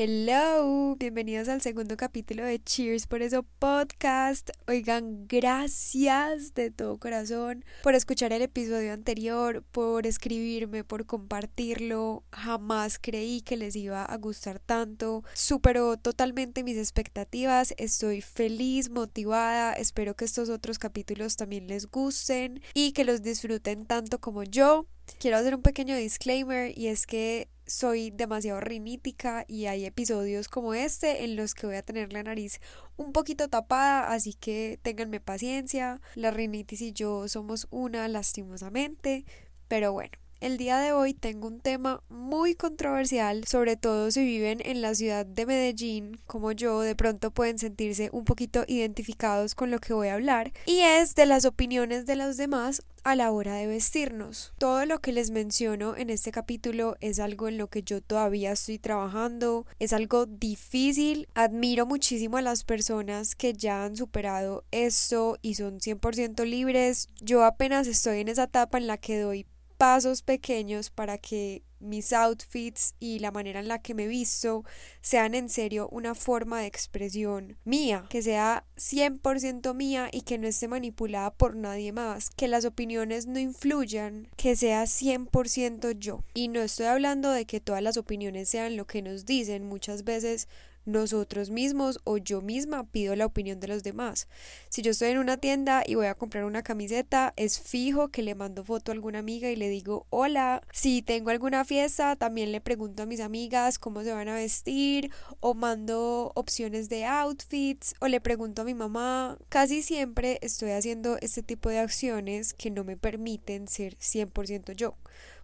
Hello, bienvenidos al segundo capítulo de Cheers por eso podcast. Oigan, gracias de todo corazón por escuchar el episodio anterior, por escribirme, por compartirlo. Jamás creí que les iba a gustar tanto. Superó totalmente mis expectativas. Estoy feliz, motivada. Espero que estos otros capítulos también les gusten y que los disfruten tanto como yo. Quiero hacer un pequeño disclaimer y es que soy demasiado rinítica y hay episodios como este en los que voy a tener la nariz un poquito tapada, así que ténganme paciencia. La rinitis y yo somos una lastimosamente, pero bueno. El día de hoy tengo un tema muy controversial, sobre todo si viven en la ciudad de Medellín, como yo, de pronto pueden sentirse un poquito identificados con lo que voy a hablar, y es de las opiniones de los demás a la hora de vestirnos. Todo lo que les menciono en este capítulo es algo en lo que yo todavía estoy trabajando, es algo difícil, admiro muchísimo a las personas que ya han superado esto y son 100% libres, yo apenas estoy en esa etapa en la que doy pasos pequeños para que mis outfits y la manera en la que me visto sean en serio una forma de expresión mía, que sea 100% mía y que no esté manipulada por nadie más, que las opiniones no influyan, que sea 100% yo. Y no estoy hablando de que todas las opiniones sean lo que nos dicen, muchas veces nosotros mismos o yo misma pido la opinión de los demás. Si yo estoy en una tienda y voy a comprar una camiseta, es fijo que le mando foto a alguna amiga y le digo hola. Si tengo alguna fiesta, también le pregunto a mis amigas cómo se van a vestir o mando opciones de outfits o le pregunto a mi mamá. Casi siempre estoy haciendo este tipo de acciones que no me permiten ser 100% yo.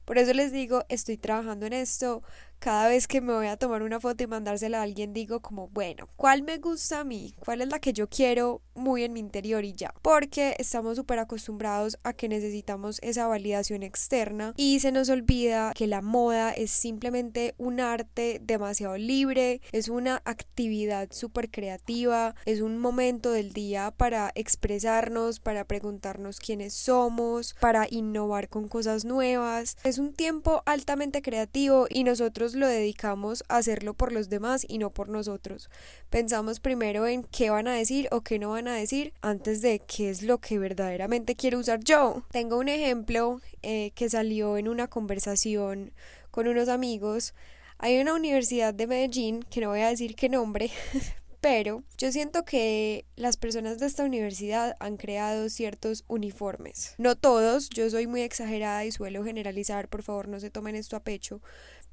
Por eso les digo, estoy trabajando en esto, cada vez que me voy a tomar una foto y mandársela a alguien digo como, bueno, ¿cuál me gusta a mí? ¿Cuál es la que yo quiero muy en mi interior y ya? Porque estamos súper acostumbrados a que necesitamos esa validación externa y se nos olvida que la moda es simplemente un arte demasiado libre, es una actividad súper creativa, es un momento del día para expresarnos, para preguntarnos quiénes somos, para innovar con cosas nuevas. Es un tiempo altamente creativo y nosotros lo dedicamos a hacerlo por los demás y no por nosotros. Pensamos primero en qué van a decir o qué no van a decir antes de qué es lo que verdaderamente quiero usar yo. Tengo un ejemplo eh, que salió en una conversación con unos amigos. Hay una universidad de Medellín, que no voy a decir qué nombre, pero yo siento que las personas de esta universidad han creado ciertos uniformes. No todos, yo soy muy exagerada y suelo generalizar, por favor no se tomen esto a pecho,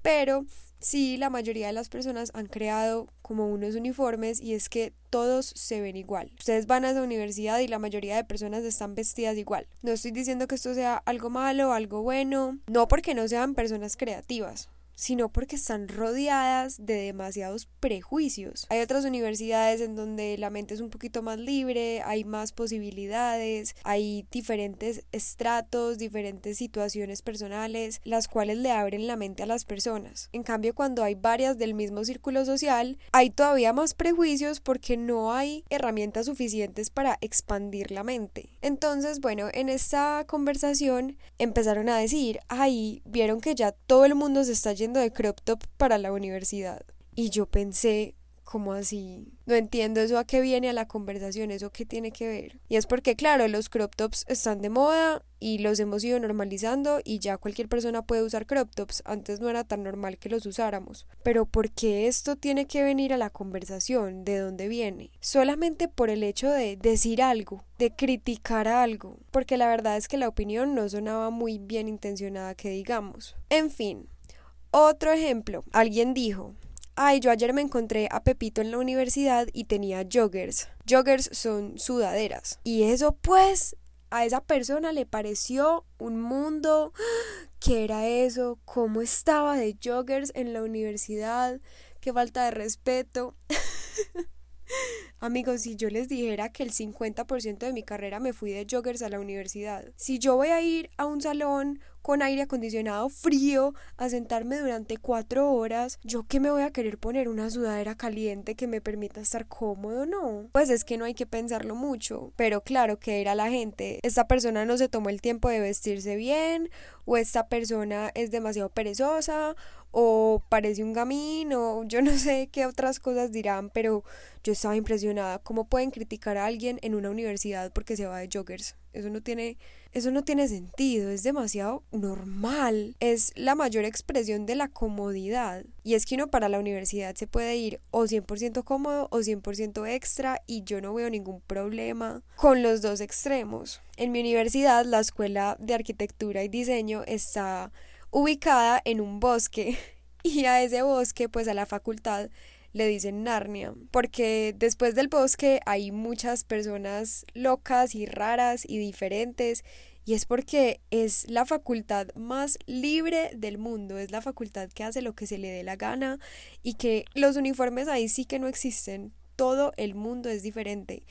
pero sí la mayoría de las personas han creado como unos uniformes y es que todos se ven igual. Ustedes van a esa universidad y la mayoría de personas están vestidas igual. No estoy diciendo que esto sea algo malo, algo bueno, no porque no sean personas creativas sino porque están rodeadas de demasiados prejuicios. Hay otras universidades en donde la mente es un poquito más libre, hay más posibilidades, hay diferentes estratos, diferentes situaciones personales, las cuales le abren la mente a las personas. En cambio, cuando hay varias del mismo círculo social, hay todavía más prejuicios porque no hay herramientas suficientes para expandir la mente. Entonces, bueno, en esta conversación empezaron a decir, ay, vieron que ya todo el mundo se está yendo de crop top para la universidad. Y yo pensé, como así? No entiendo eso a qué viene a la conversación, eso qué tiene que ver. Y es porque, claro, los crop tops están de moda y los hemos ido normalizando y ya cualquier persona puede usar crop tops. Antes no era tan normal que los usáramos. Pero ¿por qué esto tiene que venir a la conversación? ¿De dónde viene? Solamente por el hecho de decir algo, de criticar algo. Porque la verdad es que la opinión no sonaba muy bien intencionada que digamos. En fin, otro ejemplo, alguien dijo, ay, yo ayer me encontré a Pepito en la universidad y tenía joggers. Joggers son sudaderas. Y eso pues a esa persona le pareció un mundo. ¿Qué era eso? ¿Cómo estaba de joggers en la universidad? Qué falta de respeto. Amigos, si yo les dijera que el 50% de mi carrera me fui de joggers a la universidad, si yo voy a ir a un salón con aire acondicionado frío a sentarme durante cuatro horas, yo que me voy a querer poner una sudadera caliente que me permita estar cómodo, no. Pues es que no hay que pensarlo mucho. Pero claro, que era la gente. Esta persona no se tomó el tiempo de vestirse bien, o esta persona es demasiado perezosa, o parece un gamín o yo no sé qué otras cosas dirán, pero yo estaba impresionada. ¿Cómo pueden criticar a alguien en una universidad porque se va de joggers? Eso no tiene, eso no tiene sentido, es demasiado normal. Es la mayor expresión de la comodidad. Y es que uno para la universidad se puede ir o 100% cómodo o 100% extra y yo no veo ningún problema con los dos extremos. En mi universidad, la Escuela de Arquitectura y Diseño está ubicada en un bosque y a ese bosque, pues a la facultad le dicen Narnia, porque después del bosque hay muchas personas locas y raras y diferentes, y es porque es la facultad más libre del mundo, es la facultad que hace lo que se le dé la gana y que los uniformes ahí sí que no existen, todo el mundo es diferente.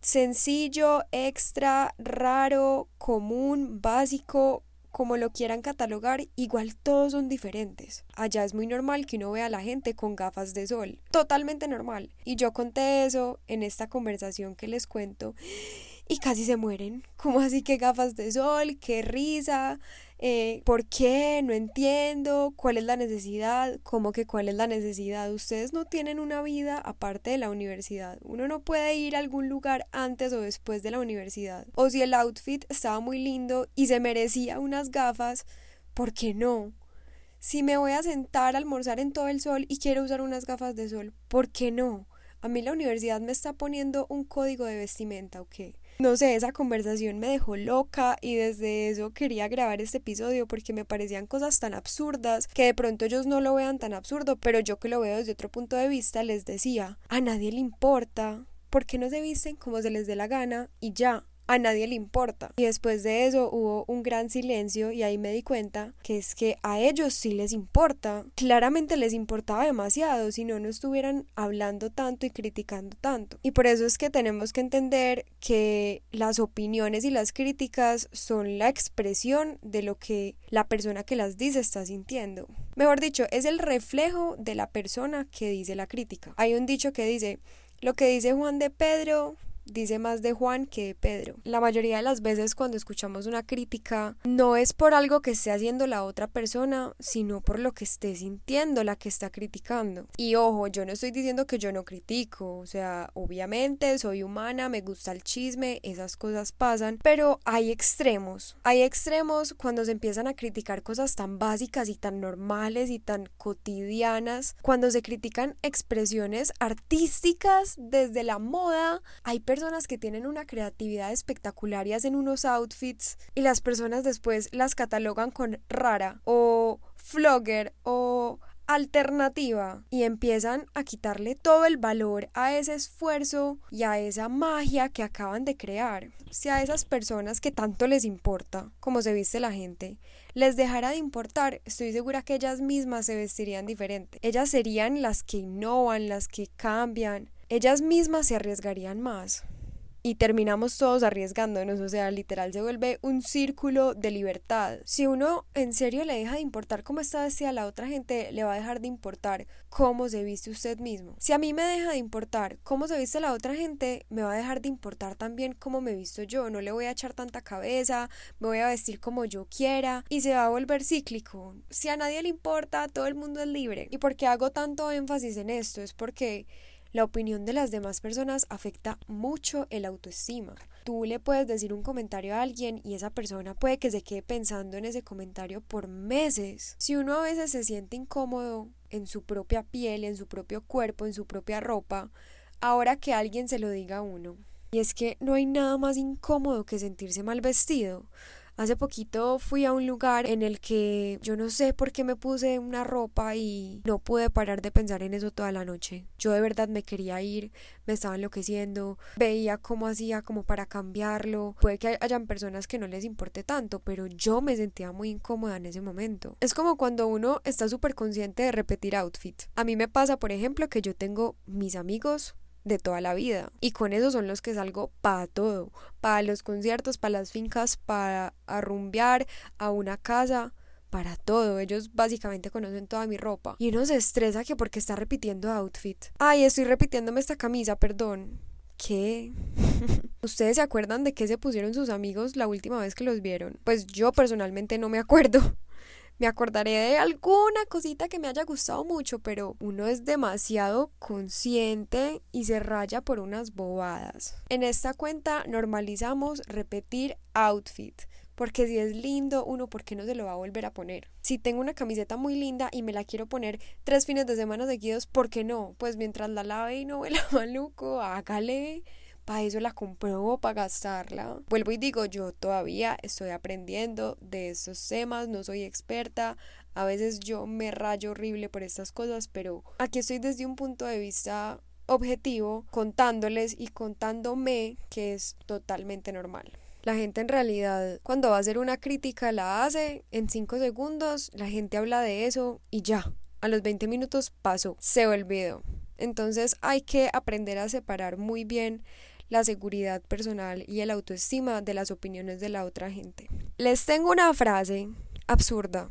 Sencillo, extra, raro, común, básico, como lo quieran catalogar, igual todos son diferentes. Allá es muy normal que uno vea a la gente con gafas de sol, totalmente normal. Y yo conté eso en esta conversación que les cuento y casi se mueren. ¿Cómo así que gafas de sol? ¿Qué risa? Eh, ¿Por qué? No entiendo. ¿Cuál es la necesidad? ¿Cómo que cuál es la necesidad? Ustedes no tienen una vida aparte de la universidad. Uno no puede ir a algún lugar antes o después de la universidad. O si el outfit estaba muy lindo y se merecía unas gafas, ¿por qué no? Si me voy a sentar a almorzar en todo el sol y quiero usar unas gafas de sol, ¿por qué no? A mí la universidad me está poniendo un código de vestimenta, ¿o qué? No sé, esa conversación me dejó loca y desde eso quería grabar este episodio porque me parecían cosas tan absurdas que de pronto ellos no lo vean tan absurdo, pero yo que lo veo desde otro punto de vista les decía, a nadie le importa, ¿por qué no se visten como se les dé la gana y ya? A nadie le importa. Y después de eso hubo un gran silencio y ahí me di cuenta que es que a ellos sí les importa. Claramente les importaba demasiado, si no, no estuvieran hablando tanto y criticando tanto. Y por eso es que tenemos que entender que las opiniones y las críticas son la expresión de lo que la persona que las dice está sintiendo. Mejor dicho, es el reflejo de la persona que dice la crítica. Hay un dicho que dice, lo que dice Juan de Pedro dice más de Juan que de Pedro. La mayoría de las veces cuando escuchamos una crítica no es por algo que esté haciendo la otra persona, sino por lo que esté sintiendo la que está criticando. Y ojo, yo no estoy diciendo que yo no critico, o sea, obviamente soy humana, me gusta el chisme, esas cosas pasan, pero hay extremos. Hay extremos cuando se empiezan a criticar cosas tan básicas y tan normales y tan cotidianas, cuando se critican expresiones artísticas desde la moda, hay personas que tienen una creatividad espectacular y hacen unos outfits y las personas después las catalogan con rara o flogger o alternativa y empiezan a quitarle todo el valor a ese esfuerzo y a esa magia que acaban de crear. Si a esas personas que tanto les importa cómo se viste la gente, les dejara de importar, estoy segura que ellas mismas se vestirían diferente. Ellas serían las que innovan, las que cambian, ellas mismas se arriesgarían más. Y terminamos todos arriesgándonos, o sea, literal se vuelve un círculo de libertad. Si uno en serio le deja de importar cómo está vestida la otra gente, le va a dejar de importar cómo se viste usted mismo. Si a mí me deja de importar cómo se viste la otra gente, me va a dejar de importar también cómo me visto yo. No le voy a echar tanta cabeza, me voy a vestir como yo quiera y se va a volver cíclico. Si a nadie le importa, todo el mundo es libre. ¿Y por qué hago tanto énfasis en esto? Es porque la opinión de las demás personas afecta mucho el autoestima. Tú le puedes decir un comentario a alguien y esa persona puede que se quede pensando en ese comentario por meses. Si uno a veces se siente incómodo en su propia piel, en su propio cuerpo, en su propia ropa, ahora que alguien se lo diga a uno. Y es que no hay nada más incómodo que sentirse mal vestido. Hace poquito fui a un lugar en el que yo no sé por qué me puse una ropa y no pude parar de pensar en eso toda la noche. Yo de verdad me quería ir, me estaba enloqueciendo, veía cómo hacía como para cambiarlo. Puede que hayan personas que no les importe tanto, pero yo me sentía muy incómoda en ese momento. Es como cuando uno está súper consciente de repetir outfit. A mí me pasa, por ejemplo, que yo tengo mis amigos de toda la vida. Y con esos son los que salgo para todo, para los conciertos, para las fincas, para arrumbear a una casa, para todo. Ellos básicamente conocen toda mi ropa. Y uno se estresa que porque está repitiendo outfit. Ay, estoy repitiéndome esta camisa, perdón. ¿Qué? ¿Ustedes se acuerdan de qué se pusieron sus amigos la última vez que los vieron? Pues yo personalmente no me acuerdo. Me acordaré de alguna cosita que me haya gustado mucho, pero uno es demasiado consciente y se raya por unas bobadas. En esta cuenta normalizamos repetir outfit. Porque si es lindo, uno, ¿por qué no se lo va a volver a poner? Si tengo una camiseta muy linda y me la quiero poner tres fines de semana seguidos, ¿por qué no? Pues mientras la lave y no huela maluco, hágale para eso la compró, para gastarla. Vuelvo y digo, yo todavía estoy aprendiendo de estos temas, no soy experta, a veces yo me rayo horrible por estas cosas, pero aquí estoy desde un punto de vista objetivo, contándoles y contándome que es totalmente normal. La gente en realidad cuando va a hacer una crítica la hace en 5 segundos, la gente habla de eso y ya, a los 20 minutos pasó, se olvidó. Entonces hay que aprender a separar muy bien la seguridad personal y el autoestima de las opiniones de la otra gente. Les tengo una frase absurda.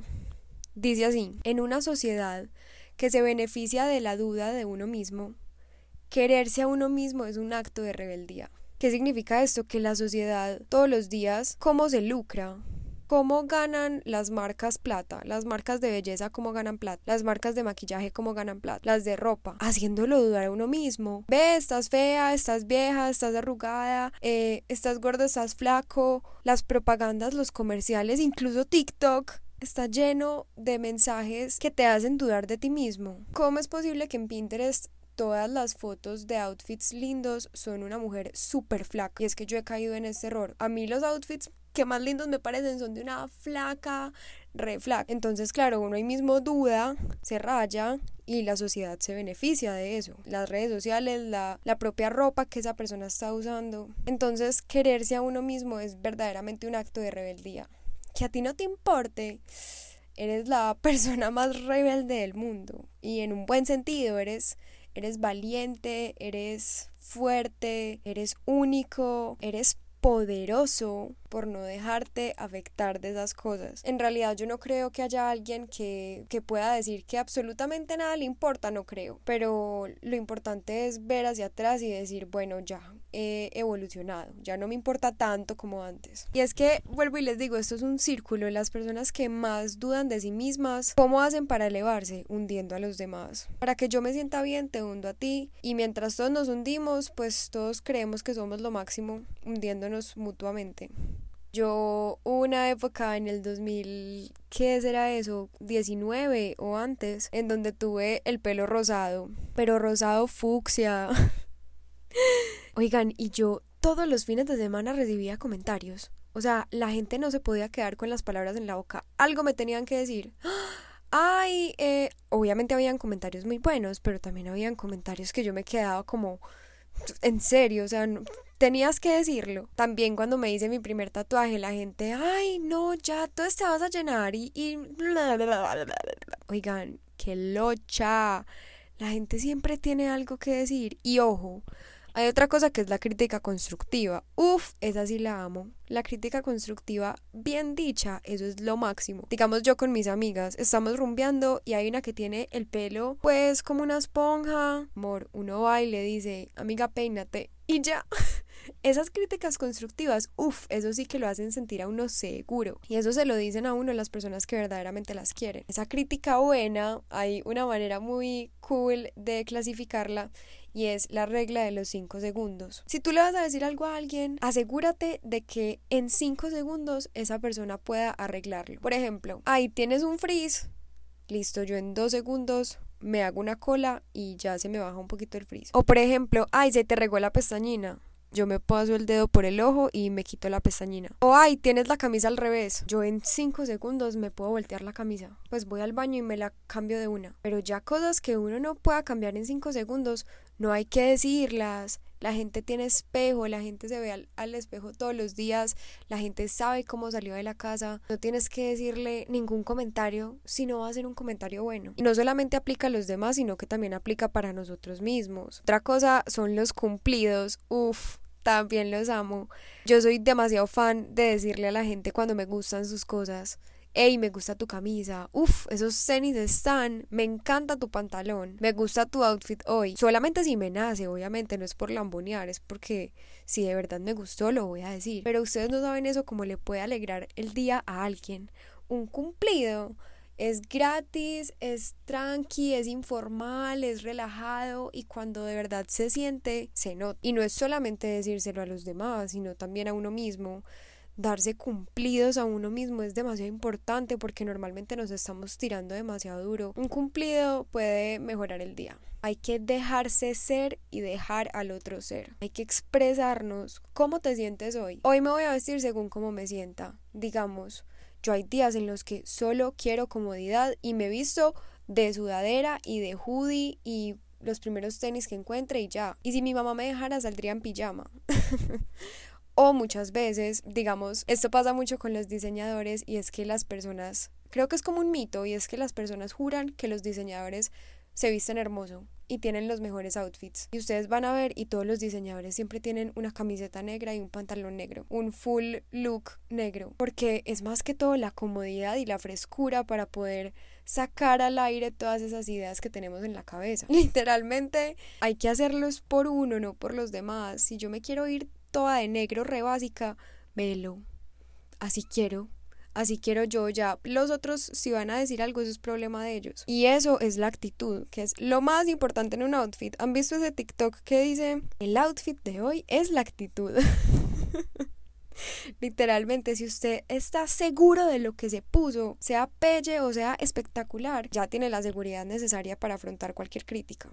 Dice así, en una sociedad que se beneficia de la duda de uno mismo, quererse a uno mismo es un acto de rebeldía. ¿Qué significa esto? Que la sociedad todos los días, ¿cómo se lucra? ¿Cómo ganan las marcas plata? Las marcas de belleza, ¿cómo ganan plata? Las marcas de maquillaje, ¿cómo ganan plata? Las de ropa, haciéndolo dudar a uno mismo. Ve, estás fea, estás vieja, estás arrugada, eh, estás gordo, estás flaco. Las propagandas, los comerciales, incluso TikTok está lleno de mensajes que te hacen dudar de ti mismo. ¿Cómo es posible que en Pinterest todas las fotos de outfits lindos son una mujer súper flaca? Y es que yo he caído en ese error. A mí los outfits que más lindos me parecen son de una flaca, re flaca. Entonces, claro, uno ahí mismo duda, se raya y la sociedad se beneficia de eso. Las redes sociales, la, la propia ropa que esa persona está usando. Entonces, quererse a uno mismo es verdaderamente un acto de rebeldía. Que a ti no te importe, eres la persona más rebelde del mundo. Y en un buen sentido, eres, eres valiente, eres fuerte, eres único, eres poderoso por no dejarte afectar de esas cosas. En realidad yo no creo que haya alguien que, que pueda decir que absolutamente nada le importa, no creo. Pero lo importante es ver hacia atrás y decir, bueno, ya he evolucionado, ya no me importa tanto como antes. Y es que, vuelvo y les digo, esto es un círculo. Las personas que más dudan de sí mismas, ¿cómo hacen para elevarse? Hundiendo a los demás. Para que yo me sienta bien, te hundo a ti. Y mientras todos nos hundimos, pues todos creemos que somos lo máximo, hundiéndonos mutuamente. Yo una época en el 2000, ¿qué será eso? 19 o antes, en donde tuve el pelo rosado, pero rosado fucsia. Oigan, y yo todos los fines de semana recibía comentarios. O sea, la gente no se podía quedar con las palabras en la boca. Algo me tenían que decir. Ay, eh, obviamente habían comentarios muy buenos, pero también habían comentarios que yo me quedaba como, en serio, o sea, tenías que decirlo. También cuando me hice mi primer tatuaje, la gente, ay, no, ya, tú te vas a llenar y... y... Oigan, qué locha. La gente siempre tiene algo que decir. Y ojo, hay otra cosa que es la crítica constructiva. Uf, esa sí la amo. La crítica constructiva bien dicha, eso es lo máximo. Digamos yo con mis amigas, estamos rumbeando y hay una que tiene el pelo pues como una esponja. Amor, uno va y le dice, amiga, peínate. Y ya. Esas críticas constructivas, uff, eso sí que lo hacen sentir a uno seguro. Y eso se lo dicen a uno las personas que verdaderamente las quieren. Esa crítica buena, hay una manera muy cool de clasificarla y es la regla de los 5 segundos. Si tú le vas a decir algo a alguien, asegúrate de que en 5 segundos esa persona pueda arreglarlo. Por ejemplo, ahí tienes un frizz, listo, yo en 2 segundos me hago una cola y ya se me baja un poquito el frizz. O por ejemplo, ay, se te regó la pestañina yo me paso el dedo por el ojo y me quito la pestañina. O ay, tienes la camisa al revés. Yo en 5 segundos me puedo voltear la camisa. Pues voy al baño y me la cambio de una. Pero ya cosas que uno no pueda cambiar en 5 segundos, no hay que decirlas. La gente tiene espejo, la gente se ve al, espejo todos los días, la gente sabe cómo salió de la casa. No tienes que decirle ningún comentario si no va a ser un comentario bueno. Y no solamente aplica a los demás, sino que también aplica para nosotros mismos. Otra cosa son los cumplidos. Uf, también los amo. Yo soy demasiado fan de decirle a la gente cuando me gustan sus cosas. Ey, me gusta tu camisa. Uf, esos tenis están. Me encanta tu pantalón. Me gusta tu outfit hoy. Solamente si me nace, obviamente, no es por lambonear, es porque si de verdad me gustó, lo voy a decir. Pero ustedes no saben eso como le puede alegrar el día a alguien. Un cumplido Es gratis, es tranqui, es informal, es relajado y cuando de verdad se siente, se nota. Y no es solamente decírselo a los demás, sino también a uno mismo darse cumplidos a uno mismo es demasiado importante porque normalmente nos estamos tirando demasiado duro. Un cumplido puede mejorar el día. Hay que dejarse ser y dejar al otro ser. Hay que expresarnos cómo te sientes hoy. Hoy me voy a vestir según cómo me sienta. Digamos, yo hay días en los que solo quiero comodidad y me visto de sudadera y de hoodie y los primeros tenis que encuentre y ya. Y si mi mamá me dejara saldría en pijama. O muchas veces, digamos, esto pasa mucho con los diseñadores y es que las personas, creo que es como un mito y es que las personas juran que los diseñadores se visten hermoso y tienen los mejores outfits. Y ustedes van a ver y todos los diseñadores siempre tienen una camiseta negra y un pantalón negro, un full look negro, porque es más que todo la comodidad y la frescura para poder sacar al aire todas esas ideas que tenemos en la cabeza. Literalmente hay que hacerlos por uno, no por los demás. Si yo me quiero ir toda de negro, re básica, velo. Así quiero. Así quiero yo ya. Los otros, si van a decir algo, eso es problema de ellos. Y eso es la actitud, que es lo más importante en un outfit. ¿Han visto ese TikTok que dice, el outfit de hoy es la actitud? Literalmente, si usted está seguro de lo que se puso, sea pelle o sea espectacular, ya tiene la seguridad necesaria para afrontar cualquier crítica.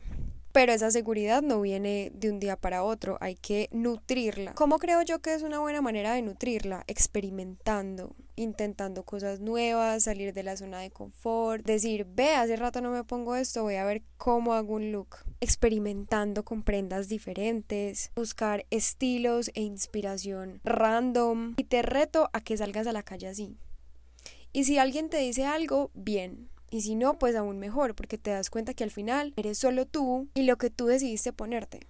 Pero esa seguridad no viene de un día para otro, hay que nutrirla. ¿Cómo creo yo que es una buena manera de nutrirla? Experimentando, intentando cosas nuevas, salir de la zona de confort, decir, ve, hace rato no me pongo esto, voy a ver cómo hago un look. Experimentando con prendas diferentes, buscar estilos e inspiración random y te reto a que salgas a la calle así. Y si alguien te dice algo, bien, y si no, pues aún mejor, porque te das cuenta que al final eres solo tú y lo que tú decidiste ponerte.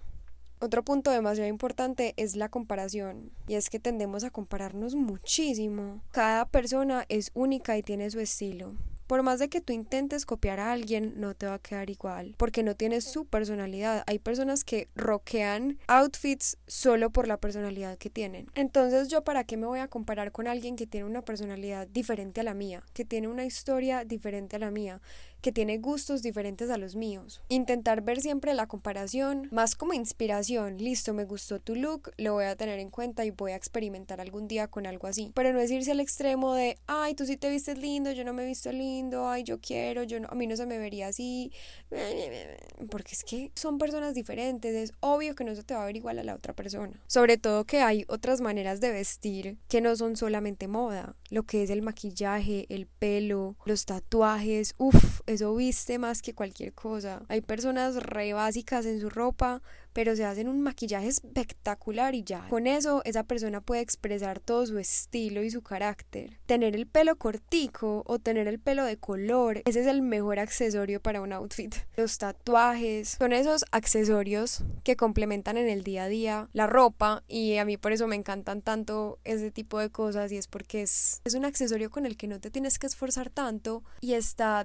Otro punto demasiado importante es la comparación, y es que tendemos a compararnos muchísimo. Cada persona es única y tiene su estilo. Por más de que tú intentes copiar a alguien, no te va a quedar igual, porque no tienes su personalidad. Hay personas que roquean outfits solo por la personalidad que tienen. Entonces, yo para qué me voy a comparar con alguien que tiene una personalidad diferente a la mía, que tiene una historia diferente a la mía, que tiene gustos diferentes a los míos. Intentar ver siempre la comparación más como inspiración. Listo, me gustó tu look, lo voy a tener en cuenta y voy a experimentar algún día con algo así. Pero no es irse al extremo de, ay, tú sí te vistes lindo, yo no me he visto lindo, ay, yo quiero, yo no, a mí no se me vería así. Porque es que son personas diferentes, es obvio que no se te va a ver igual a la otra persona. Sobre todo que hay otras maneras de vestir que no son solamente moda, lo que es el maquillaje, el pelo, los tatuajes, uff, eso viste más que cualquier cosa. Hay personas re básicas en su ropa, pero se hacen un maquillaje espectacular y ya. Con eso esa persona puede expresar todo su estilo y su carácter. Tener el pelo cortico o tener el pelo de color, ese es el mejor accesorio para un outfit. Los tatuajes son esos accesorios que complementan en el día a día la ropa y a mí por eso me encantan tanto ese tipo de cosas y es porque es, es un accesorio con el que no te tienes que esforzar tanto y está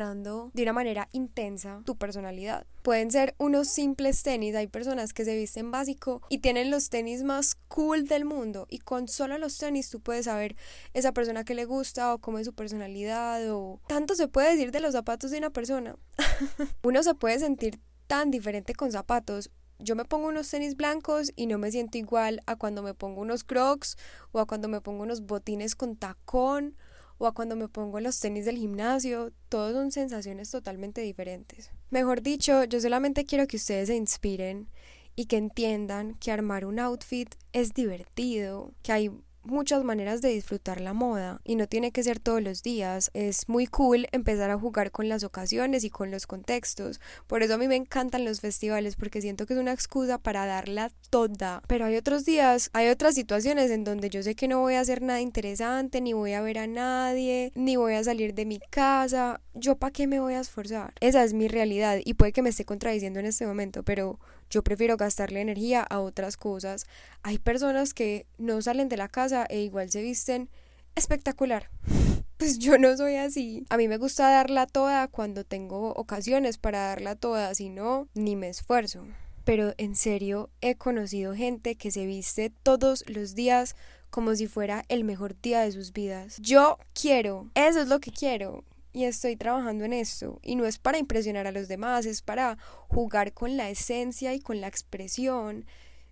de una manera intensa tu personalidad. Pueden ser unos simples tenis, hay personas que se visten básico y tienen los tenis más cool del mundo y con solo los tenis tú puedes saber esa persona que le gusta o cómo es su personalidad o tanto se puede decir de los zapatos de una persona. Uno se puede sentir tan diferente con zapatos. Yo me pongo unos tenis blancos y no me siento igual a cuando me pongo unos crocs o a cuando me pongo unos botines con tacón o a cuando me pongo los tenis del gimnasio, todos son sensaciones totalmente diferentes. Mejor dicho, yo solamente quiero que ustedes se inspiren y que entiendan que armar un outfit es divertido, que hay muchas maneras de disfrutar la moda y no tiene que ser todos los días. Es muy cool empezar a jugar con las ocasiones y con los contextos. Por eso a mí me encantan los festivales porque siento que es una excusa para darla toda. Pero hay otros días, hay otras situaciones en donde yo sé que no voy a hacer nada interesante, ni voy a ver a nadie, ni voy a salir de mi casa. ¿Yo para qué me voy a esforzar? Esa es mi realidad y puede que me esté contradiciendo en este momento, pero yo prefiero gastarle energía a otras cosas. Hay personas que no salen de la casa e igual se visten espectacular. Pues yo no soy así. A mí me gusta darla toda cuando tengo ocasiones para darla toda, si no, ni me esfuerzo. Pero en serio, he conocido gente que se viste todos los días como si fuera el mejor día de sus vidas. Yo quiero, eso es lo que quiero y estoy trabajando en esto. Y no es para impresionar a los demás, es para jugar con la esencia y con la expresión.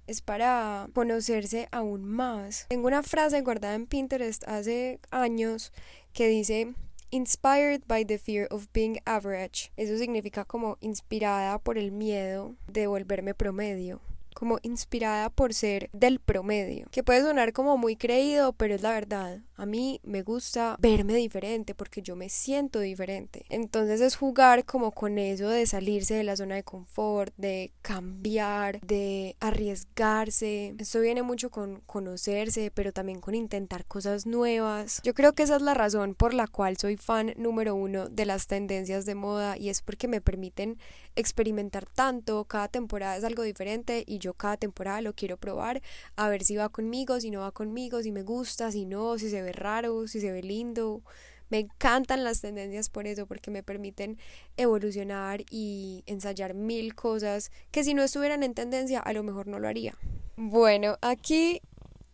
Es para conocerse aún más. Tengo una frase guardada en Pinterest hace años que dice Inspired by the fear of being average. Eso significa como inspirada por el miedo de volverme promedio como inspirada por ser del promedio, que puede sonar como muy creído, pero es la verdad. A mí me gusta verme diferente porque yo me siento diferente. Entonces es jugar como con eso de salirse de la zona de confort, de cambiar, de arriesgarse. Esto viene mucho con conocerse, pero también con intentar cosas nuevas. Yo creo que esa es la razón por la cual soy fan número uno de las tendencias de moda y es porque me permiten experimentar tanto, cada temporada es algo diferente y yo cada temporada lo quiero probar, a ver si va conmigo, si no va conmigo, si me gusta, si no, si se ve raro, si se ve lindo. Me encantan las tendencias por eso, porque me permiten evolucionar y ensayar mil cosas que si no estuvieran en tendencia a lo mejor no lo haría. Bueno, aquí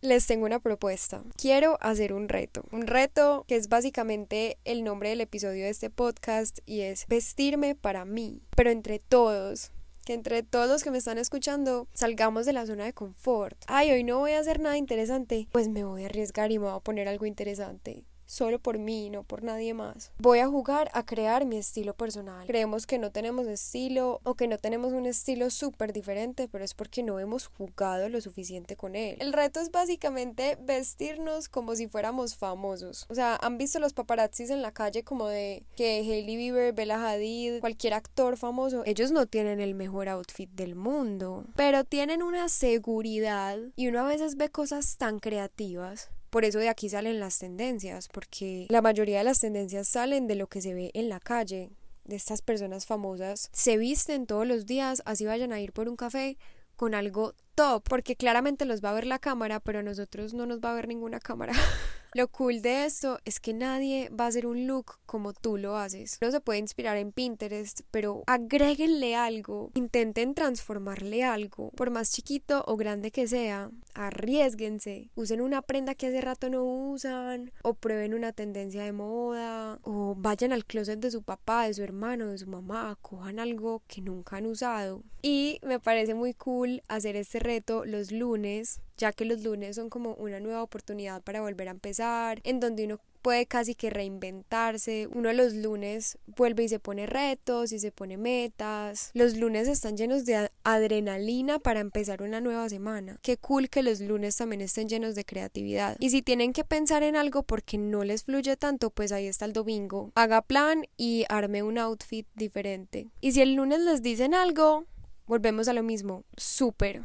les tengo una propuesta. Quiero hacer un reto. Un reto que es básicamente el nombre del episodio de este podcast y es vestirme para mí, pero entre todos. Que entre todos los que me están escuchando salgamos de la zona de confort. Ay, hoy no voy a hacer nada interesante. Pues me voy a arriesgar y me voy a poner algo interesante solo por mí, no por nadie más. Voy a jugar a crear mi estilo personal. Creemos que no tenemos estilo o que no tenemos un estilo súper diferente, pero es porque no hemos jugado lo suficiente con él. El reto es básicamente vestirnos como si fuéramos famosos. O sea, han visto los paparazzis en la calle como de que Hailey Bieber, Bella Hadid, cualquier actor famoso, ellos no tienen el mejor outfit del mundo, pero tienen una seguridad y uno a veces ve cosas tan creativas por eso de aquí salen las tendencias, porque la mayoría de las tendencias salen de lo que se ve en la calle, de estas personas famosas. Se visten todos los días, así vayan a ir por un café con algo top, porque claramente los va a ver la cámara, pero a nosotros no nos va a ver ninguna cámara. Lo cool de esto es que nadie va a hacer un look como tú lo haces. No se puede inspirar en Pinterest, pero agréguenle algo, intenten transformarle algo, por más chiquito o grande que sea, arriesguense, usen una prenda que hace rato no usan, o prueben una tendencia de moda, o vayan al closet de su papá, de su hermano, de su mamá, cojan algo que nunca han usado. Y me parece muy cool hacer este reto los lunes ya que los lunes son como una nueva oportunidad para volver a empezar, en donde uno puede casi que reinventarse. Uno los lunes vuelve y se pone retos y se pone metas. Los lunes están llenos de adrenalina para empezar una nueva semana. Qué cool que los lunes también estén llenos de creatividad. Y si tienen que pensar en algo porque no les fluye tanto, pues ahí está el domingo. Haga plan y arme un outfit diferente. Y si el lunes les dicen algo, volvemos a lo mismo. Súper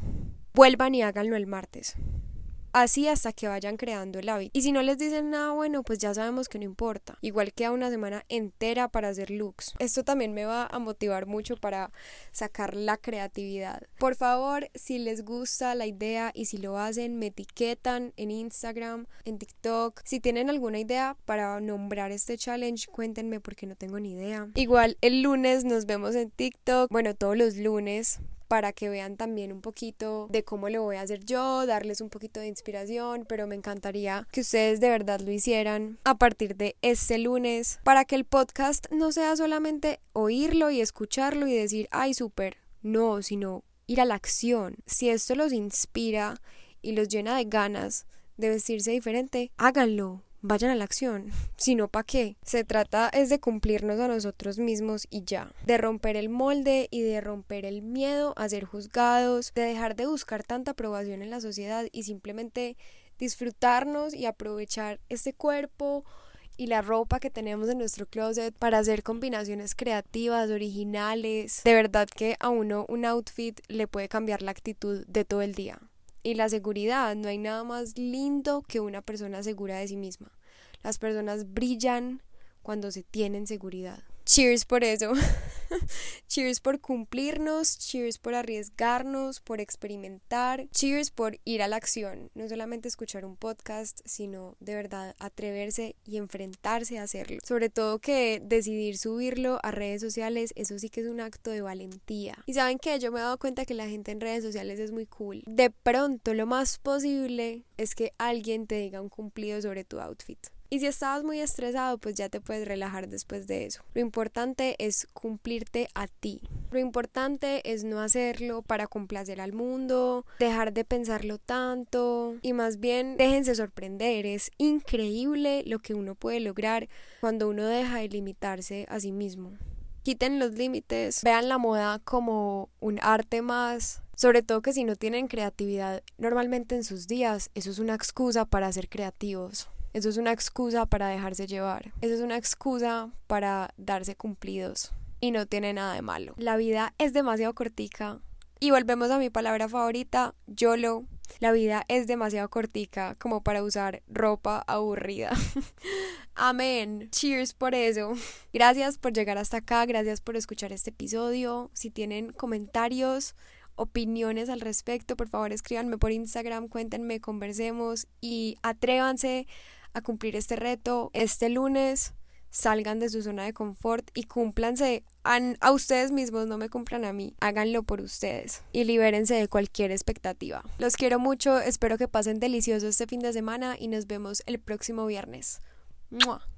vuelvan y háganlo el martes. Así hasta que vayan creando el hábito. Y si no les dicen nada bueno, pues ya sabemos que no importa. Igual queda una semana entera para hacer looks. Esto también me va a motivar mucho para sacar la creatividad. Por favor, si les gusta la idea y si lo hacen, me etiquetan en Instagram, en TikTok. Si tienen alguna idea para nombrar este challenge, cuéntenme porque no tengo ni idea. Igual el lunes nos vemos en TikTok. Bueno, todos los lunes para que vean también un poquito de cómo lo voy a hacer yo, darles un poquito de inspiración, pero me encantaría que ustedes de verdad lo hicieran a partir de este lunes para que el podcast no sea solamente oírlo y escucharlo y decir, ay, súper, no, sino ir a la acción. Si esto los inspira y los llena de ganas de vestirse diferente, háganlo vayan a la acción, si no, ¿para qué? Se trata es de cumplirnos a nosotros mismos y ya, de romper el molde y de romper el miedo a ser juzgados, de dejar de buscar tanta aprobación en la sociedad y simplemente disfrutarnos y aprovechar este cuerpo y la ropa que tenemos en nuestro closet para hacer combinaciones creativas, originales. De verdad que a uno un outfit le puede cambiar la actitud de todo el día y la seguridad. No hay nada más lindo que una persona segura de sí misma. Las personas brillan cuando se tienen seguridad. Cheers por eso. cheers por cumplirnos, cheers por arriesgarnos, por experimentar, cheers por ir a la acción. No solamente escuchar un podcast, sino de verdad atreverse y enfrentarse a hacerlo. Sobre todo que decidir subirlo a redes sociales, eso sí que es un acto de valentía. Y saben que yo me he dado cuenta que la gente en redes sociales es muy cool. De pronto, lo más posible es que alguien te diga un cumplido sobre tu outfit Y si estabas muy estresado, pues ya te puedes relajar después de eso. Lo importante es cumplirte a ti. Lo importante es no hacerlo para complacer al mundo, dejar de pensarlo tanto y más bien déjense sorprender. Es increíble lo que uno puede lograr cuando uno deja de limitarse a sí mismo. Quiten los límites, vean la moda como un arte más sobre todo que si no tienen creatividad normalmente en sus días, eso es una excusa para ser creativos. Eso es una excusa para dejarse llevar. Eso es una excusa para darse cumplidos. Y no tiene nada de malo. La vida es demasiado cortica. Y volvemos a mi palabra favorita, YOLO. La vida es demasiado cortica como para usar ropa aburrida. Amén. Cheers por eso. Gracias por llegar hasta acá. Gracias por escuchar este episodio. Si tienen comentarios, opiniones al respecto, por favor escríbanme por Instagram, cuéntenme, conversemos y atrévanse a cumplir este reto este lunes. Salgan de su zona de confort y cúmplanse a, a ustedes mismos, no me cumplan a mí. Háganlo por ustedes y libérense de cualquier expectativa. Los quiero mucho, espero que pasen delicioso este fin de semana y nos vemos el próximo viernes. ¡Mua!